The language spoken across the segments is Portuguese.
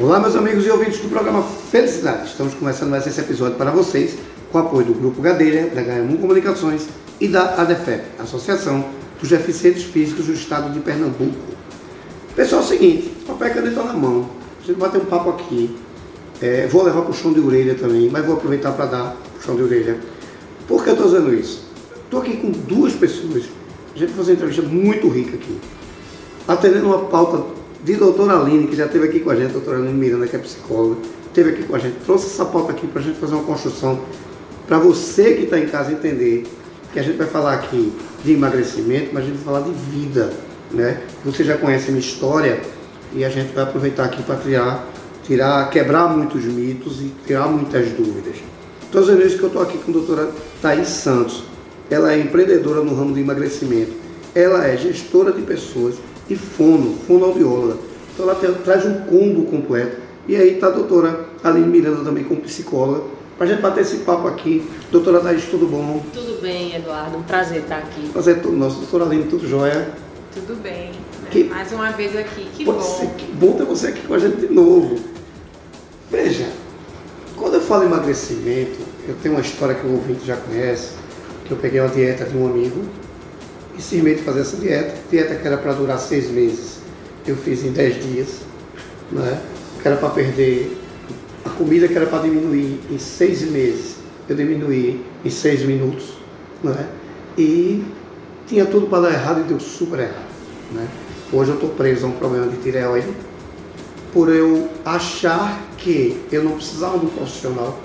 Olá, meus amigos e ouvintes do programa Felicidade. Estamos começando mais esse episódio para vocês com o apoio do Grupo Gadeira, da HM Comunicações e da ADEFEP, Associação dos Deficientes Físicos do Estado de Pernambuco. Pessoal, é o seguinte, papel e caneta na mão. A gente vai ter um papo aqui. É, vou levar o chão de orelha também, mas vou aproveitar para dar o chão de orelha. Por que eu estou dizendo isso? Estou aqui com duas pessoas. A gente vai fazer uma entrevista muito rica aqui. Atendendo uma pauta de doutora Aline, que já esteve aqui com a gente, doutora Aline Miranda, que é psicóloga, esteve aqui com a gente, trouxe essa pauta aqui para a gente fazer uma construção, para você que está em casa entender que a gente vai falar aqui de emagrecimento, mas a gente vai falar de vida, né? Você já conhece a minha história e a gente vai aproveitar aqui para tirar, tirar, quebrar muitos mitos e tirar muitas dúvidas. Todas as vezes que eu estou aqui com a doutora Thaís Santos, ela é empreendedora no ramo do emagrecimento, ela é gestora de pessoas e fono, fonoaudióloga. Então ela tem, traz um combo completo. E aí está a doutora Aline Miranda também como psicóloga. Para a gente bater esse papo aqui. Doutora Thaís, tudo bom? Tudo bem, Eduardo. Um prazer estar aqui. Prazer todo nosso. Doutora Aline, tudo jóia? Tudo bem. Né? Que... Mais uma vez aqui. Que Pode bom. Ser, que bom ter você aqui com a gente de novo. Veja, quando eu falo emagrecimento, eu tenho uma história que o ouvinte já conhece, que eu peguei uma dieta de um amigo e simplesmente fazer essa dieta. Dieta que era para durar seis meses, eu fiz em dez dias, né? que era para perder a comida que era para diminuir em seis meses, eu diminuí em seis minutos, né? e tinha tudo para dar errado e deu super errado. Né? Hoje eu estou preso a um problema de tireoide por eu achar que eu não precisava de um profissional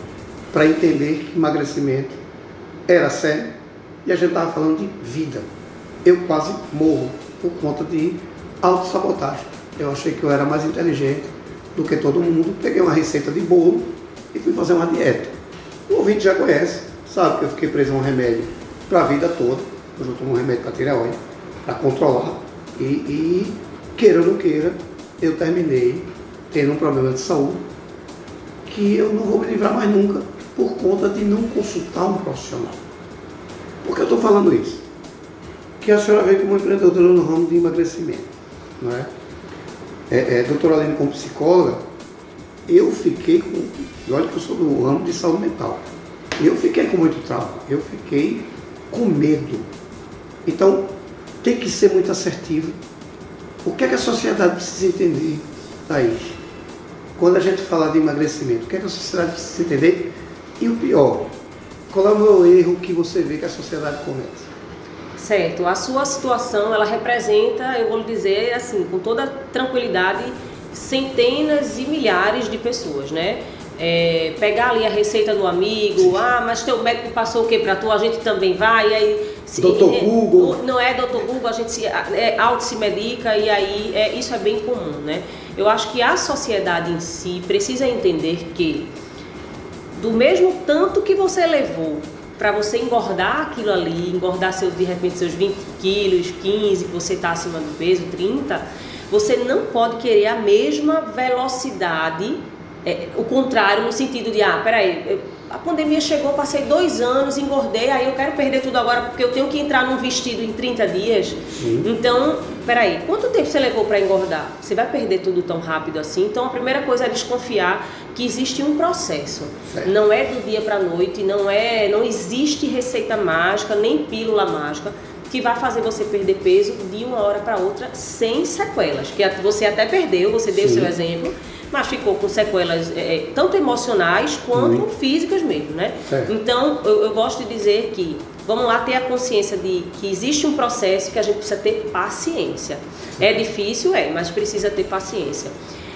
para entender que emagrecimento era sério e a gente estava falando de vida eu quase morro por conta de autossabotagem. Eu achei que eu era mais inteligente do que todo mundo. Peguei uma receita de bolo e fui fazer uma dieta. O ouvinte já conhece, sabe que eu fiquei preso a um remédio para a vida toda. Hoje eu tomo um remédio para tireoide, para controlar. E, e, queira ou não queira, eu terminei tendo um problema de saúde que eu não vou me livrar mais nunca por conta de não consultar um profissional. Por que eu estou falando isso? Que a senhora veio como empreendedora no ramo de emagrecimento. Não é? É, é, doutora Aline, como psicóloga, eu fiquei com. Olha que eu sou do ramo de saúde mental. Eu fiquei com muito trauma, eu fiquei com medo. Então, tem que ser muito assertivo. O que é que a sociedade precisa entender, Thaís? Quando a gente fala de emagrecimento, o que é que a sociedade precisa entender? E o pior, qual é o erro que você vê que a sociedade comete? Certo. A sua situação, ela representa, eu vou lhe dizer assim, com toda tranquilidade, centenas e milhares de pessoas, né? É, pegar ali a receita do amigo, ah, mas teu médico passou o que para tu, a gente também vai, e aí... Se, doutor é, Google. Não é doutor Google, a gente se, é, auto se medica e aí é, isso é bem comum, né? Eu acho que a sociedade em si precisa entender que do mesmo tanto que você levou para você engordar aquilo ali, engordar seus, de repente seus 20 quilos, 15, que você está acima do peso, 30, você não pode querer a mesma velocidade, é, o contrário, no sentido de, ah, peraí, eu, a pandemia chegou, passei dois anos, engordei, aí eu quero perder tudo agora porque eu tenho que entrar num vestido em 30 dias. Sim. Então, peraí, quanto tempo você levou para engordar? Você vai perder tudo tão rápido assim? Então, a primeira coisa é desconfiar que existe um processo. Certo. Não é do dia para a noite, não é, não existe receita mágica, nem pílula mágica que vai fazer você perder peso de uma hora para outra sem sequelas, que você até perdeu, você deu Sim. seu exemplo, mas ficou com sequelas é, é tanto emocionais quanto físicas mesmo, né? Certo. Então, eu, eu gosto de dizer que vamos lá ter a consciência de que existe um processo que a gente precisa ter paciência. É difícil, é, mas precisa ter paciência.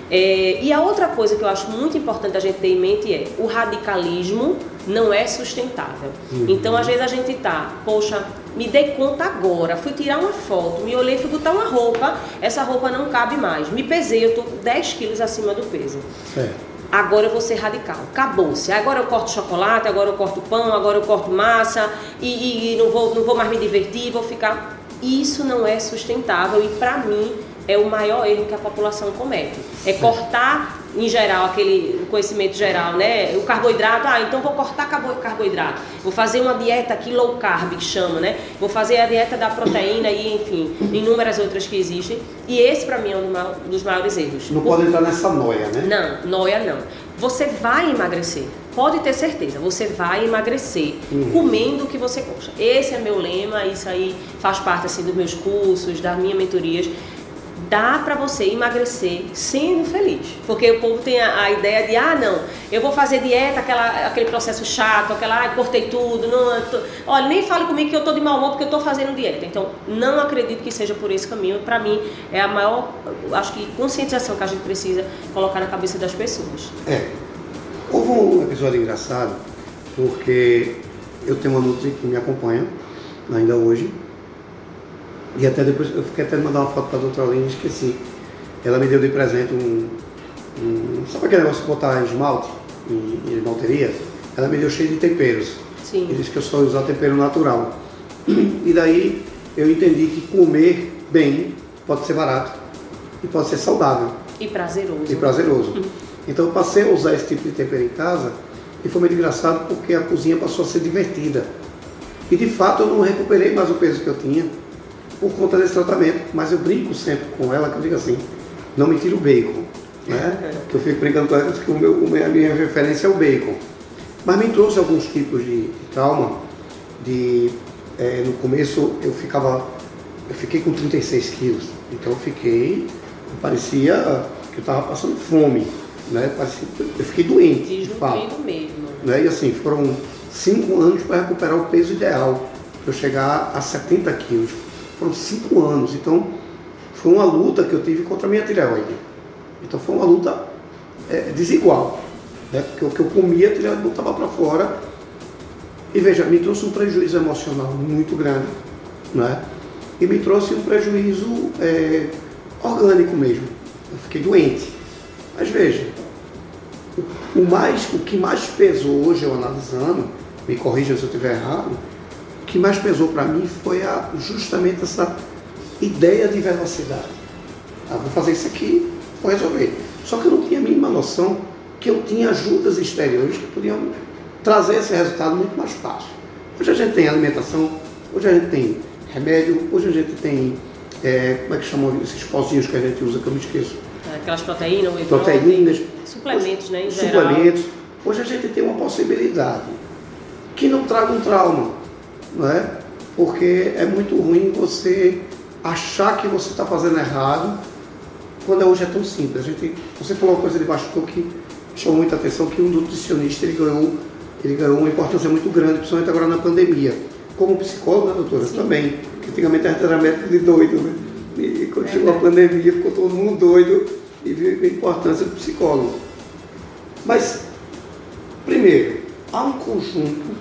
É, e a outra coisa que eu acho muito importante a gente ter em mente é o radicalismo não é sustentável. Uhum. Então, às vezes a gente tá, poxa, me dei conta agora, fui tirar uma foto, me olhei, fui botar uma roupa, essa roupa não cabe mais. Me pesei, eu tô 10 quilos acima do peso. Certo. Agora eu vou ser radical. Acabou-se. Agora eu corto chocolate, agora eu corto pão, agora eu corto massa e, e, e não, vou, não vou mais me divertir, vou ficar. Isso não é sustentável e para mim é o maior erro que a população comete. É cortar, em geral, aquele conhecimento geral, né? O carboidrato, ah, então vou cortar carboidrato. Vou fazer uma dieta aqui low carb, que chama, né? Vou fazer a dieta da proteína e, enfim, inúmeras outras que existem. E esse, para mim, é um dos maiores erros. Não pode entrar nessa noia, né? Não, noia não. Você vai emagrecer. Pode ter certeza, você vai emagrecer uhum. comendo o que você gosta. Esse é meu lema, isso aí faz parte assim dos meus cursos, das minhas mentorias dá para você emagrecer sendo feliz. Porque o povo tem a, a, ideia de, ah, não, eu vou fazer dieta, aquela, aquele processo chato, aquela, ah, cortei tudo, não, tô... olha, nem fale comigo que eu tô de mau humor porque eu tô fazendo dieta. Então, não acredito que seja por esse caminho. Para mim, é a maior, acho que, conscientização que a gente precisa colocar na cabeça das pessoas. É. Houve um episódio engraçado, porque eu tenho uma nutri que me acompanha, ainda hoje, e até depois, eu fiquei até de mandar uma foto para a doutora Aline, esqueci. Ela me deu de presente um. um sabe aquele negócio de botar esmalte em, em esmalteria? Ela me deu cheio de temperos. Sim. E disse que eu só usar tempero natural. E daí eu entendi que comer bem pode ser barato e pode ser saudável. E prazeroso. E prazeroso. Então eu passei a usar esse tipo de tempero em casa e foi muito engraçado porque a cozinha passou a ser divertida. E de fato eu não recuperei mais o peso que eu tinha por conta desse tratamento. Mas eu brinco sempre com ela, que eu digo assim, não me tira o bacon. Né? que eu fico brincando com ela que o meu, a minha referência é o bacon. Mas me trouxe alguns tipos de, de trauma. De, é, no começo eu ficava, eu fiquei com 36 quilos. Então eu fiquei, parecia que eu estava passando fome. Né? Parecia, eu fiquei doente. Desnutrido mesmo. Né? E assim, foram cinco anos para recuperar o peso ideal. Para eu chegar a 70 quilos foram cinco anos. Então, foi uma luta que eu tive contra a minha tireoide. Então, foi uma luta é, desigual. Né? Porque o que eu comia, a tireoide botava para fora. E veja, me trouxe um prejuízo emocional muito grande. Né? E me trouxe um prejuízo é, orgânico mesmo. Eu fiquei doente. Mas veja, o, mais, o que mais pesou hoje, eu analisando, me corrija se eu estiver errado, que mais pesou para mim foi a, justamente essa ideia de velocidade. Ah, vou fazer isso aqui, vou resolver. Só que eu não tinha a mínima noção que eu tinha ajudas exteriores que podiam trazer esse resultado muito mais fácil. Hoje a gente tem alimentação, hoje a gente tem remédio, hoje a gente tem, é, como é que chamam esses pozinhos que a gente usa, que eu me esqueço? Aquelas proteínas, proteínas suplementos, hoje, né, em suplementos. Geral. Hoje a gente tem uma possibilidade que não traga um trauma, não é? Porque é muito ruim você achar que você está fazendo errado quando hoje é tão simples. A gente, você falou uma coisa de baixo que chamou muita atenção, que um nutricionista ele ganhou, ele ganhou uma importância muito grande, principalmente agora na pandemia. Como psicólogo, né, doutora? Sim. Também. Porque antigamente a gente era médico de doido, né? E quando é chegou a pandemia, ficou todo mundo doido e viu a importância do psicólogo. Mas, primeiro, há um conjunto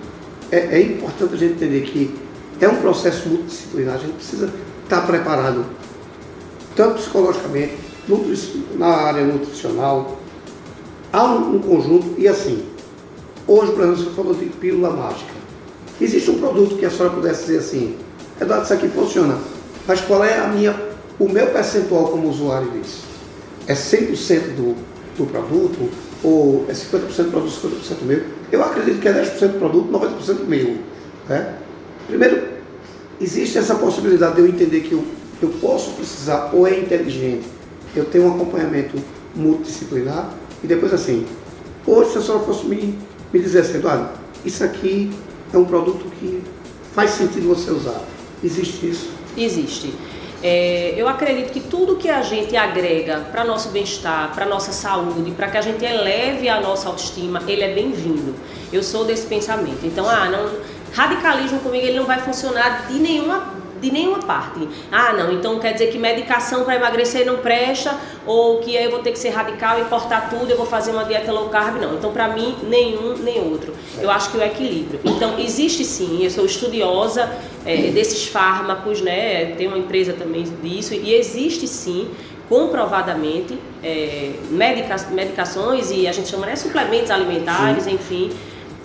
é, é importante a gente entender que é um processo multidisciplinar, a gente precisa estar preparado, tanto psicologicamente, na área nutricional, há um, um conjunto, e assim, hoje, por exemplo, você falou de pílula mágica. Existe um produto que a senhora pudesse dizer assim, Eduardo, isso aqui funciona, mas qual é a minha, o meu percentual como usuário disso? É 100% do, do produto? Ou é 50% produto, 50% meu? Eu acredito que é 10% produto, 90% meu. Né? Primeiro, existe essa possibilidade de eu entender que eu, eu posso precisar, ou é inteligente, eu tenho um acompanhamento multidisciplinar, e depois assim, hoje se a senhora fosse me, me dizer assim, Eduardo, isso aqui é um produto que faz sentido você usar. Existe isso? Existe. É, eu acredito que tudo que a gente agrega para nosso bem-estar, para nossa saúde, para que a gente eleve a nossa autoestima, ele é bem-vindo. Eu sou desse pensamento. Então, ah, não, radicalismo comigo ele não vai funcionar de nenhuma de nenhuma parte. Ah, não, então quer dizer que medicação para emagrecer não presta, ou que eu vou ter que ser radical e cortar tudo, eu vou fazer uma dieta low carb, não. Então, para mim, nenhum nem outro. Eu acho que o equilíbrio. Então, existe sim, eu sou estudiosa é, desses fármacos, né? Tem uma empresa também disso, e existe sim comprovadamente é, medica, medicações e a gente chama né, suplementos alimentares, Sim. enfim,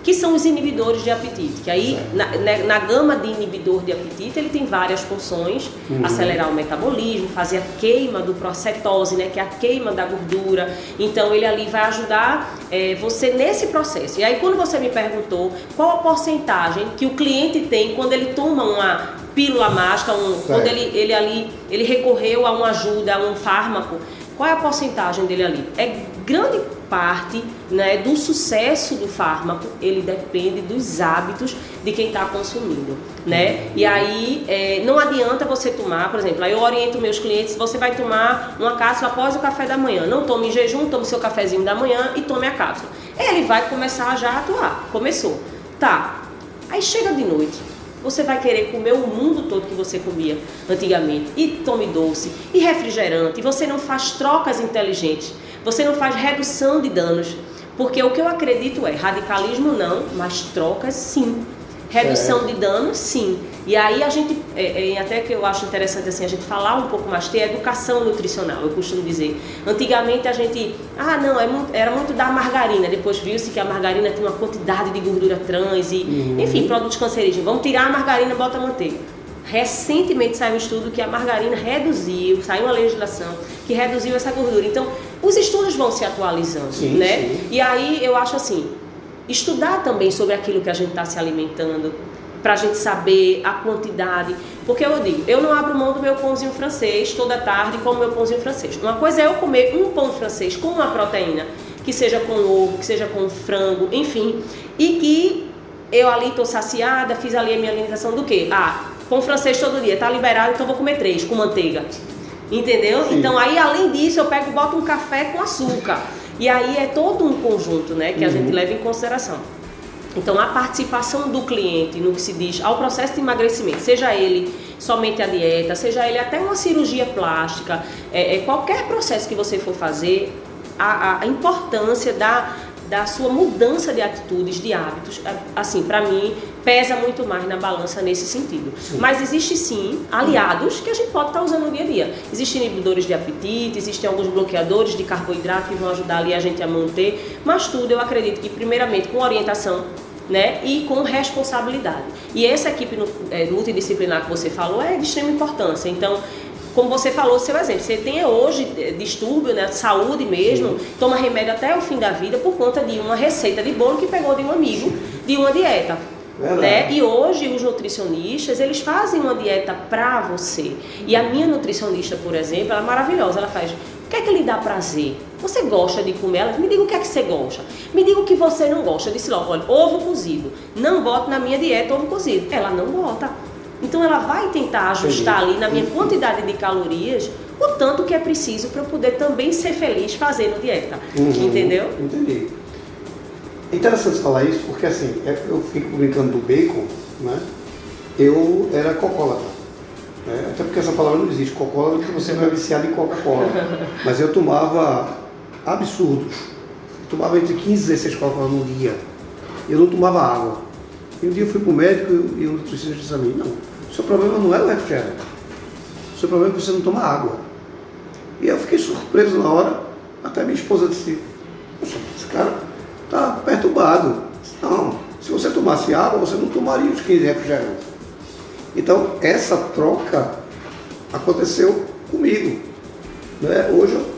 que são os inibidores de apetite. Que aí, na, na, né, na, gama de inibidor de apetite, ele tem várias funções: uhum. acelerar o metabolismo, fazer a queima do procetose, né, que é a queima da gordura. Então, ele ali vai ajudar é, você nesse processo. E aí, quando você me perguntou qual a porcentagem que o cliente tem quando ele toma uma pílula mágica, um, quando ele, ele ali ele recorreu a uma ajuda, a um fármaco, qual é a porcentagem dele ali? É grande parte né, do sucesso do fármaco, ele depende dos hábitos de quem está consumindo, né? E aí é, não adianta você tomar, por exemplo, aí eu oriento meus clientes, você vai tomar uma cápsula após o café da manhã, não tome em jejum, tome seu cafezinho da manhã e tome a cápsula. Ele vai começar já a atuar, começou, tá? Aí chega de noite, você vai querer comer o mundo todo que você comia antigamente, e tome doce, e refrigerante, e você não faz trocas inteligentes. Você não faz redução de danos. Porque o que eu acredito é radicalismo não, mas trocas sim. Redução de danos, sim. E aí a gente, é, é, até que eu acho interessante assim, a gente falar um pouco mais, ter educação nutricional, eu costumo dizer. Antigamente a gente, ah não, é muito, era muito da margarina, depois viu-se que a margarina tem uma quantidade de gordura trans e, uhum. enfim, produtos cancerígenos. Vamos tirar a margarina e bota a manteiga. Recentemente saiu um estudo que a margarina reduziu, saiu uma legislação que reduziu essa gordura. Então, os estudos vão se atualizando, sim, né? Sim. E aí eu acho assim, estudar também sobre aquilo que a gente está se alimentando, para a gente saber a quantidade. Porque eu digo, eu não abro mão do meu pãozinho francês toda tarde como meu pãozinho francês. Uma coisa é eu comer um pão francês com uma proteína, que seja com ovo, que seja com frango, enfim, e que eu ali estou saciada, fiz ali a minha alimentação do quê? Ah, pão francês todo dia, tá liberado, então vou comer três com manteiga. Entendeu? Sim. Então aí além disso eu pego e boto um café com açúcar. E aí é todo um conjunto, né, que a gente uhum. leva em consideração. Então a participação do cliente no que se diz ao processo de emagrecimento, seja ele somente a dieta, seja ele até uma cirurgia plástica, é, é qualquer processo que você for fazer, a, a importância da da sua mudança de atitudes, de hábitos, é, assim, para mim, pesa muito mais na balança nesse sentido. Sim. Mas existe sim aliados que a gente pode estar tá usando no dia a dia. Existem inibidores de apetite, existem alguns bloqueadores de carboidrato que vão ajudar ali a gente a manter, mas tudo eu acredito que primeiramente com orientação né, e com responsabilidade. E essa equipe é, multidisciplinar que você falou é de extrema importância. Então, como você falou, seu exemplo, você tem hoje distúrbio, né, saúde mesmo, Sim. toma remédio até o fim da vida por conta de uma receita de bolo que pegou de um amigo de uma dieta. Né? E hoje os nutricionistas, eles fazem uma dieta para você. E a minha nutricionista, por exemplo, ela é maravilhosa, ela faz, o que é que lhe dá prazer? Você gosta de comer? Ela me diga o que é que você gosta. Me diga o que você não gosta. Eu disse logo, olha, ovo cozido. Não boto na minha dieta ovo cozido. Ela não bota. Então ela vai tentar ajustar ali na minha quantidade de calorias o tanto que é preciso para eu poder também ser feliz fazendo dieta. Uhum, Entendeu? Entendi. É interessante falar isso porque assim, é, eu fico brincando do bacon, né? Eu era cocólatra. Né? Até porque essa palavra não existe, cocólatra, porque você não é viciado em Coca-Cola. Mas eu tomava absurdos. Eu tomava entre 15 e 16 Coca-Cola no dia. Eu não tomava água. E um dia eu fui para o médico e o nutricionista disse a mim, não, seu problema não é o refrigerante. O seu problema é que você não toma água. E eu fiquei surpreso na hora, até minha esposa disse, Poxa, esse cara está perturbado. Não, se você tomasse água, você não tomaria os 15 refrigerantes. Então, essa troca aconteceu comigo. Né? Hoje eu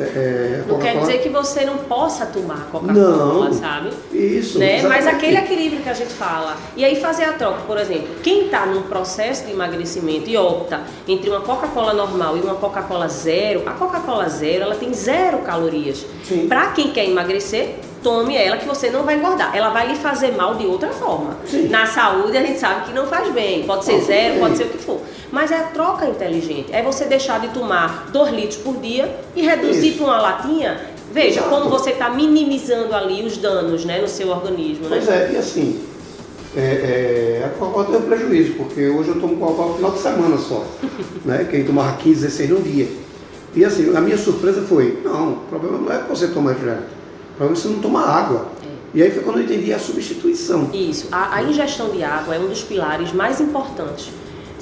é, é, não quer dizer que você não possa tomar Coca-Cola, sabe? Isso. Né? Mas aquele equilíbrio que a gente fala. E aí fazer a troca, por exemplo, quem está num processo de emagrecimento e opta entre uma Coca-Cola normal e uma Coca-Cola zero, a Coca-Cola zero ela tem zero calorias. Para quem quer emagrecer, tome ela que você não vai engordar. Ela vai lhe fazer mal de outra forma. Sim. Na saúde a gente sabe que não faz bem. Pode ser zero, pode ser o que for. Mas é a troca inteligente. É você deixar de tomar 2 litros por dia e reduzir para uma latinha. Veja Exato. como você está minimizando ali os danos né, no seu organismo. Né? Pois é, e assim, é, é, a Coca-Cola tem um prejuízo, porque hoje eu tomo Coca-Cola no final de semana só. né? Quem tomava 15, 16 no dia. E assim, a minha surpresa foi, não, o problema não é que você toma refrigerante, o problema é que você não toma água. É. E aí foi quando eu entendi a substituição. Isso, a, a ingestão de água é um dos pilares mais importantes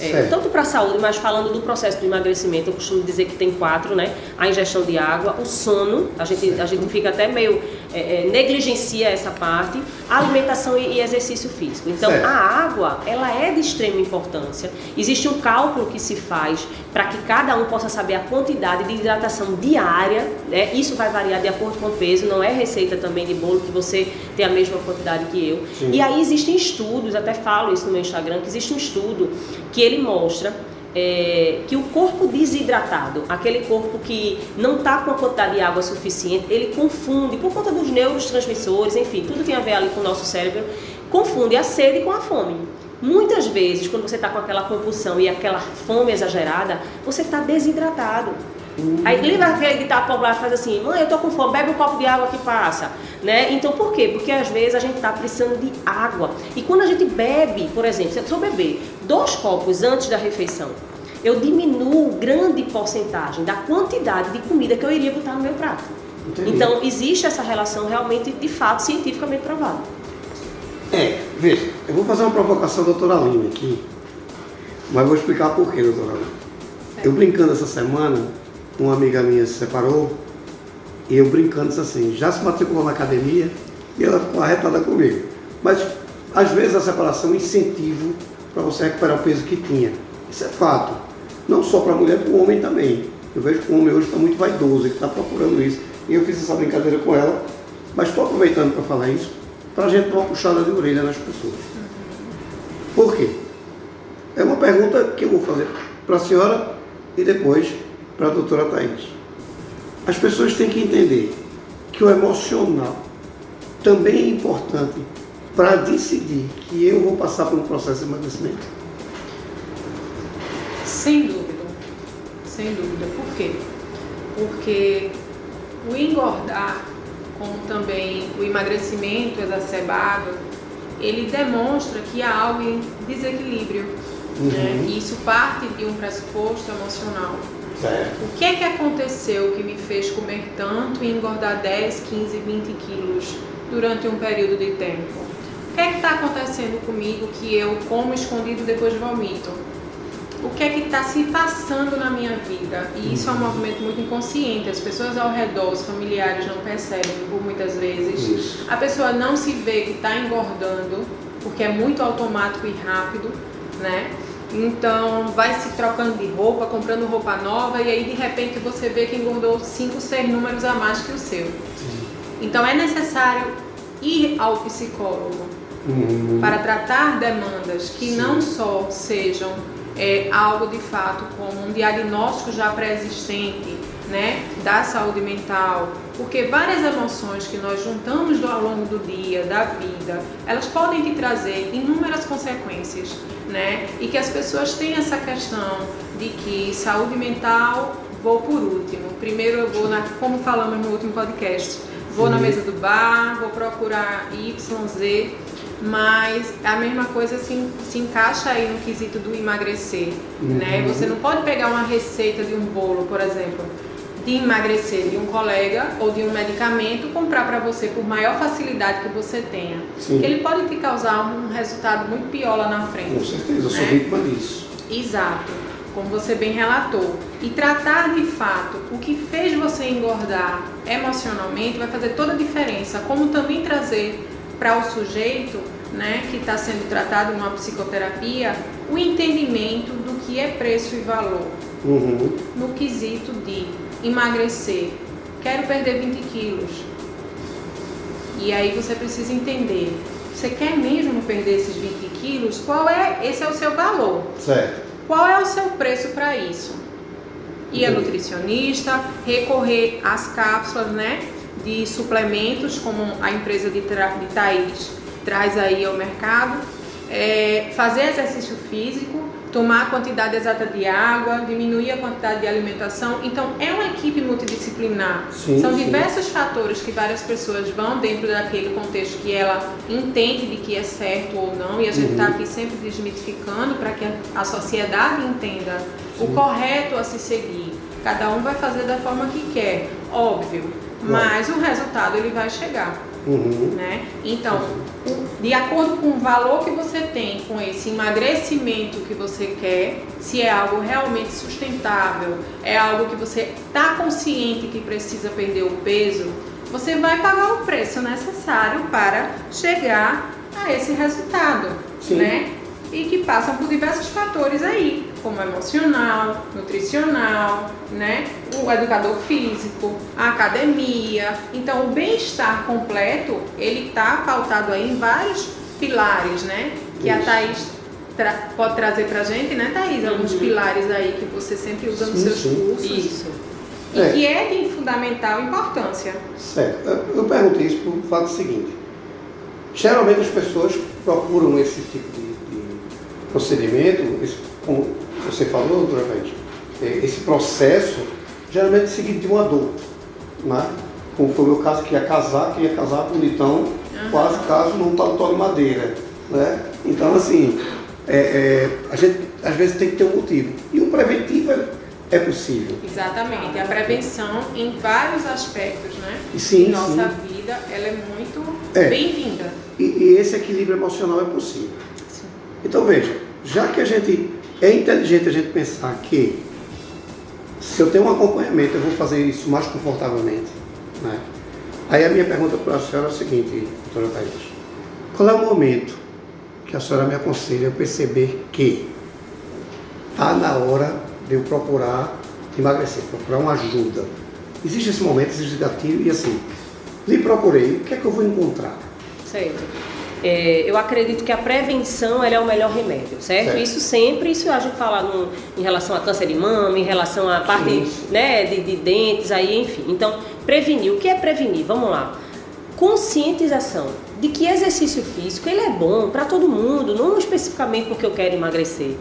É, tanto para a saúde, mas falando do processo de emagrecimento, eu costumo dizer que tem quatro, né? A ingestão de água, o sono, a gente, a gente fica até meio é, é, negligencia essa parte, alimentação e, e exercício físico. Então, certo. a água, ela é de extrema importância. Existe um cálculo que se faz para que cada um possa saber a quantidade de hidratação diária, né? Isso vai variar de acordo com o peso, não é receita também de bolo que você tem a mesma quantidade que eu. Sim. E aí existem estudos, até falo isso no meu Instagram, que existe um estudo que ele mostra é, que o corpo desidratado, aquele corpo que não está com a quantidade de água suficiente, ele confunde, por conta dos neurotransmissores, enfim, tudo tem a ver ali com o nosso cérebro, confunde a sede com a fome. Muitas vezes, quando você está com aquela compulsão e aquela fome exagerada, você está desidratado. Uhum. Aí lembra aquele ditado popular que faz assim, mãe, eu tô com fome, bebe um copo de água que passa. Né? Então por quê? Porque às vezes a gente está precisando de água. E quando a gente bebe, por exemplo, se eu beber dois copos antes da refeição, eu diminuo grande porcentagem da quantidade de comida que eu iria botar no meu prato. Entendi. Então existe essa relação realmente, de fato, cientificamente provada. É, veja, eu vou fazer uma provocação doutora Aline aqui, mas vou explicar por quê, doutora Aline. Eu brincando essa semana, uma amiga minha se separou e eu brincando disse assim, já se matriculou na academia e ela ficou arretada comigo. Mas às vezes a separação é um incentivo para você recuperar o peso que tinha. Isso é fato. Não só para a mulher, para o homem também. Eu vejo que o homem hoje está muito vaidoso, ele está procurando isso. E eu fiz essa brincadeira com ela, mas estou aproveitando para falar isso, para a gente dar uma puxada de orelha nas pessoas. Por quê? É uma pergunta que eu vou fazer para a senhora e depois para a doutora Thais. As pessoas têm que entender que o emocional também é importante para decidir que eu vou passar por um processo de emagrecimento. Sem dúvida, sem dúvida. Por quê? Porque o engordar, como também o emagrecimento exacerbado, ele demonstra que há algo em desequilíbrio. Uhum. Né? E isso parte de um pressuposto emocional. Certo. O que é que aconteceu que me fez comer tanto e engordar 10, 15, 20 quilos durante um período de tempo? O que é que está acontecendo comigo que eu como escondido depois vomito? O que é que está se passando na minha vida? E isso é um uhum. movimento muito inconsciente. As pessoas ao redor, os familiares não percebem por muitas vezes. Isso. A pessoa não se vê que está engordando, porque é muito automático e rápido, né? Então vai se trocando de roupa, comprando roupa nova e aí de repente você vê que engordou 5, 6 números a mais que o seu. Sim. Então é necessário ir ao psicólogo uhum. para tratar demandas que Sim. não só sejam é, algo de fato como um diagnóstico já pré-existente né, da saúde mental, porque várias emoções que nós juntamos ao longo do dia, da vida, elas podem te trazer inúmeras consequências, né? E que as pessoas têm essa questão de que saúde mental vou por último. Primeiro eu vou na, como falamos no último podcast, vou Sim. na mesa do bar, vou procurar Y, Z, mas a mesma coisa se, se encaixa aí no quesito do emagrecer, né? uhum. né? Você não pode pegar uma receita de um bolo, por exemplo, de emagrecer de um colega ou de um medicamento comprar para você por maior facilidade que você tenha. Sim. Que ele pode te causar um resultado muito pior lá na frente. Com certeza, eu sou né? vítima disso. Exato, como você bem relatou. E tratar de fato o que fez você engordar emocionalmente vai fazer toda a diferença, como também trazer para o sujeito né, que está sendo tratado numa psicoterapia o entendimento do que é preço e valor. Uhum. No quesito de emagrecer, quero perder 20 quilos. E aí você precisa entender, você quer mesmo perder esses 20 quilos? Qual é, esse é o seu valor. Certo. Qual é o seu preço para isso? Ir a nutricionista, recorrer às cápsulas, né? De suplementos, como a empresa de, de Thaís traz aí ao mercado, é, fazer exercício físico, tomar a quantidade exata de água, diminuir a quantidade de alimentação. Então, é uma equipe multidisciplinar. Sim, São sim. diversos fatores que várias pessoas vão dentro daquele contexto que ela entende de que é certo ou não, e a gente está uhum. aqui sempre desmitificando para que a sociedade entenda sim. o correto a se seguir. Cada um vai fazer da forma que quer, óbvio, mas o resultado ele vai chegar. Uhum. Né? Então, de acordo com o valor que você tem, com esse emagrecimento que você quer, se é algo realmente sustentável, é algo que você está consciente que precisa perder o peso, você vai pagar o preço necessário para chegar a esse resultado, Sim. né? E que passam por diversos fatores aí, como emocional, nutricional, né? O educador físico, a academia. Então, o bem-estar completo, ele tá pautado aí em vários pilares, né? Que a Isso. Thaís tra- pode trazer pra gente, né, Thaís? Alguns Uhum. pilares aí que você sempre usa nos Sim, seus sim. cursos. Isso. E É. que é de fundamental importância. Certo. Eu- pergunto isso por fato seguinte. Geralmente as pessoas procuram esse tipo de procedimento, esse, como você falou, doutora Thaís, eh, esse processo, geralmente seguido de uma dor. Né? Como foi o meu caso, que ia casar, que ia casar bonitão, quase caso num tal de madeira. Né? Então, assim, é, é, a gente às vezes tem que ter um motivo. E o preventivo é, é possível. Exatamente. A prevenção em vários aspectos, né? Sim, em nossa sim. vida, ela é muito É. bem-vinda. E, e esse equilíbrio emocional é possível. Então veja, já que a gente é inteligente a gente pensar que se eu tenho um acompanhamento eu vou fazer isso mais confortavelmente, né? Aí a minha pergunta para a senhora é a seguinte, doutora Thaís. Qual é o momento que a senhora me aconselha eu perceber que está na hora de eu procurar emagrecer, procurar uma ajuda? Existe esse momento, existe gatilho e assim, lhe procurei, o que é que eu vou encontrar? Certo. É, eu acredito que a prevenção é o melhor remédio, certo? Certo. Isso sempre, isso a gente fala no- em relação a câncer de mama, em relação à parte sim. né, de, de dentes, aí, enfim. Então, prevenir. O que é prevenir? Vamos lá. Conscientização de que exercício físico ele é bom para todo mundo, não especificamente porque eu quero emagrecer.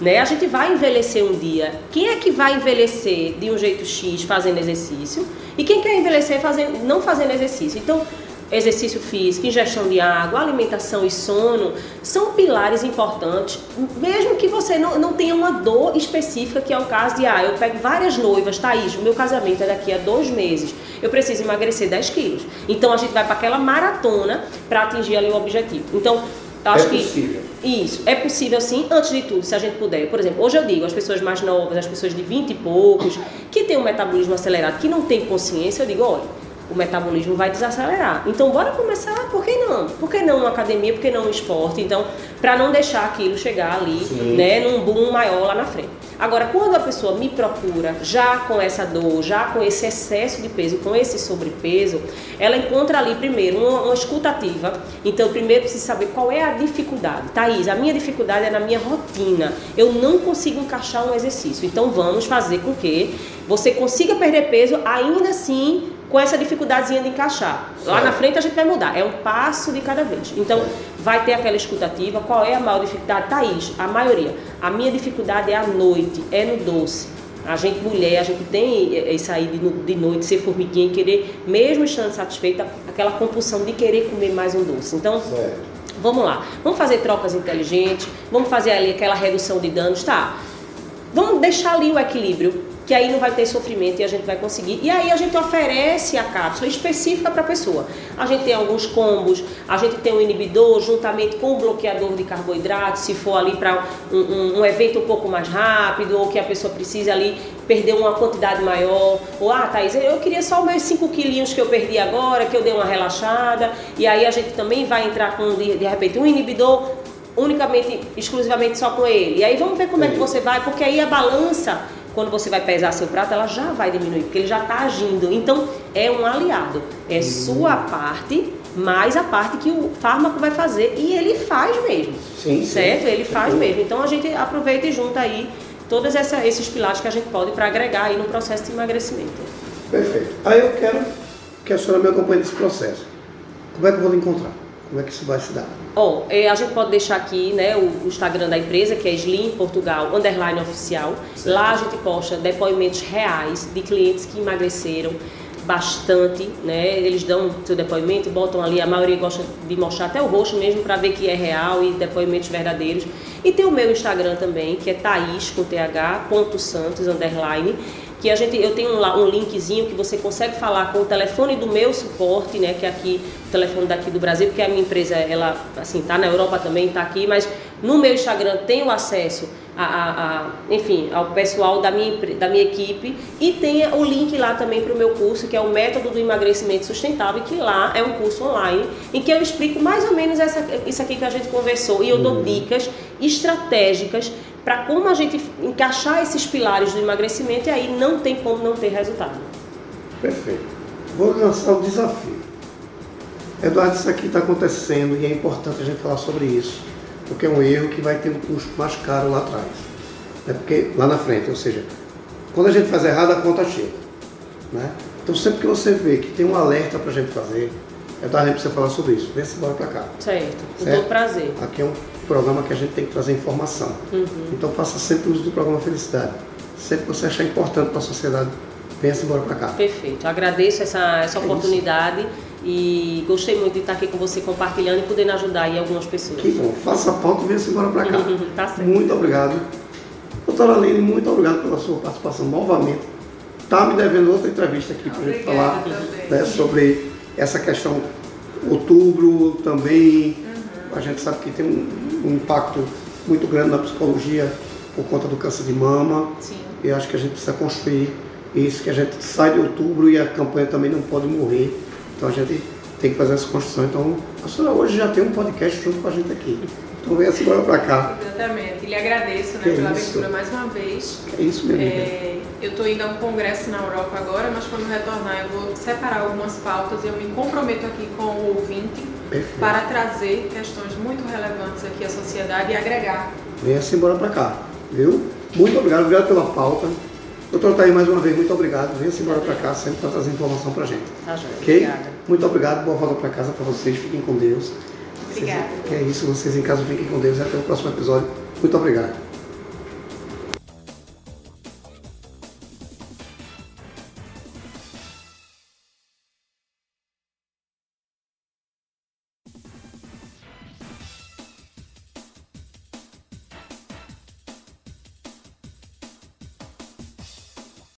Né? A gente vai envelhecer um dia. Quem é que vai envelhecer de um jeito X fazendo exercício? E quem quer envelhecer fazendo, não fazendo exercício? Então, exercício físico, ingestão de água, alimentação e sono são pilares importantes, mesmo que você não, não tenha uma dor específica, que é o caso de, ah, eu pego várias noivas, Thaís, o meu casamento é daqui a dois meses, eu preciso emagrecer 10 quilos. Então a gente vai para aquela maratona para atingir ali o objetivo. Então, eu acho é que possível. isso, é possível sim, antes de tudo, se a gente puder. Por exemplo, hoje eu digo, as pessoas mais novas, as pessoas de 20 e poucos, que têm um metabolismo acelerado, que não têm consciência, eu digo, olha, o metabolismo vai desacelerar. Então, bora começar, por que não? Por que não uma academia, por que não um esporte? Então, para não deixar aquilo chegar ali, Sim. né, num boom maior lá na frente. Agora, quando a pessoa me procura já com essa dor, já com esse excesso de peso, com esse sobrepeso, ela encontra ali primeiro uma, uma escutativa. Então, primeiro precisa saber qual é a dificuldade. Thaís, a minha dificuldade é na minha rotina. Eu não consigo encaixar um exercício. Então, vamos fazer com que você consiga perder peso ainda assim com essa dificuldadezinha de encaixar. Lá Certo. na frente a gente vai mudar. É um passo de cada vez. Então, vai ter aquela escutativa. Qual é a maior dificuldade? Thaís, a maioria. A minha dificuldade é à noite, é no doce. A gente, mulher, a gente tem eh, isso aí de noite, ser formiguinha e querer, mesmo estando satisfeita, aquela compulsão de querer comer mais um doce. Então, Certo. Vamos lá, vamos fazer trocas inteligentes, vamos fazer ali aquela redução de danos, tá? Vamos deixar ali o equilíbrio, que aí não vai ter sofrimento e a gente vai conseguir. E aí a gente oferece a cápsula específica para a pessoa. A gente tem alguns combos, a gente tem um inibidor juntamente com o bloqueador de carboidrato, se for ali para um, um- um evento um pouco mais rápido ou que a pessoa precisa ali perder uma quantidade maior. Ou, ah, Thaís, eu queria só meus 5 quilinhos que eu perdi agora, que eu dei uma relaxada. E aí a gente também vai entrar com, de, de repente, um inibidor unicamente, exclusivamente só com ele. E aí vamos ver como é que você vai, porque aí a balança, quando você vai pesar seu prato, ela já vai diminuir, porque ele já está agindo. Então, é um aliado. É sua parte, mais a parte que o fármaco vai fazer. E ele faz mesmo. Sim, sim. Certo? Ele faz Sim. mesmo. Então, a gente aproveita e junta aí todos essa- esses pilares que a gente pode para agregar aí no processo de emagrecimento. Perfeito. Aí eu quero que a senhora me acompanhe nesse processo. Como é que eu vou lhe encontrar? Como é que isso vai se dar? Ó, é, a gente pode deixar aqui né, o, o Instagram da empresa, que é Slim Portugal Underline Oficial. Certo. Lá a gente posta depoimentos reais de clientes que emagreceram bastante, né? Eles dão seu depoimento, botam ali, a maioria gosta de mostrar até o rosto mesmo para ver que é real e depoimentos verdadeiros. E tem o meu Instagram também, que é Thaís com th, ponto Santos, underline. Que a gente, eu tenho um, um linkzinho que você consegue falar com o telefone do meu suporte, né, que é aqui o telefone daqui do Brasil, porque a minha empresa ela assim tá na Europa também, está aqui, mas no meu Instagram tem o acesso a, a, a, enfim, ao pessoal da minha, da minha equipe e tem o link lá também para o meu curso, que é o Método do Emagrecimento Sustentável, que lá é um curso online em que eu explico mais ou menos essa, isso aqui que a gente conversou e eu dou uhum. dicas estratégicas para como a gente encaixar esses pilares do emagrecimento e aí não tem como não ter resultado. Perfeito. Vou lançar o desafio. Eduardo, isso aqui está acontecendo e é importante a gente falar sobre isso porque é um erro que vai ter um custo mais caro lá atrás. É porque lá na frente, ou seja, quando a gente faz errado, a conta chega. Né? Então sempre que você vê que tem um alerta para a gente fazer, é dar a gente precisa falar sobre isso. Vem-se embora para cá. Certo, com todo prazer. Aqui é um programa que a gente tem que trazer informação. Uhum. Então faça sempre uso do programa Felicidade. Sempre que você achar importante para a sociedade, venha-se embora para cá. Perfeito. agradeço essa, essa é oportunidade. Isso e gostei muito de estar aqui com você compartilhando e podendo ajudar aí algumas pessoas. Que bom. Faça a pauta e venha-se embora para cá. tá certo. Muito obrigado. Doutora Aline, muito obrigado pela sua participação novamente. Está me devendo outra entrevista aqui para a gente falar né, sobre essa questão outubro também. Uhum. A gente sabe que tem um, um, impacto muito grande na psicologia por conta do câncer de mama. Sim. E acho que a gente precisa construir isso, que a gente sai de outubro e a campanha também não pode morrer então a gente tem que fazer essa construção. Então a senhora hoje já tem um podcast junto com a gente aqui. Então venha se embora para cá. Exatamente. E lhe agradeço né, pela abertura mais uma vez. Que é isso, minha é, Eu estou indo a um congresso na Europa agora, mas quando retornar eu vou separar algumas pautas e eu me comprometo aqui com o ouvinte Perfeito. para trazer questões muito relevantes aqui à sociedade e agregar. Venha-se embora para cá, viu? Muito obrigado, obrigado pela pauta. Doutor Thaí, mais uma vez, muito obrigado. Venha-se embora para cá sempre para trazer informação para a gente. Tá, ok? Obrigada. Muito obrigado. Boa volta para casa para vocês. Fiquem com Deus. Obrigada. Vocês, que é isso. Vocês em casa fiquem com Deus. E até o próximo episódio. Muito obrigado.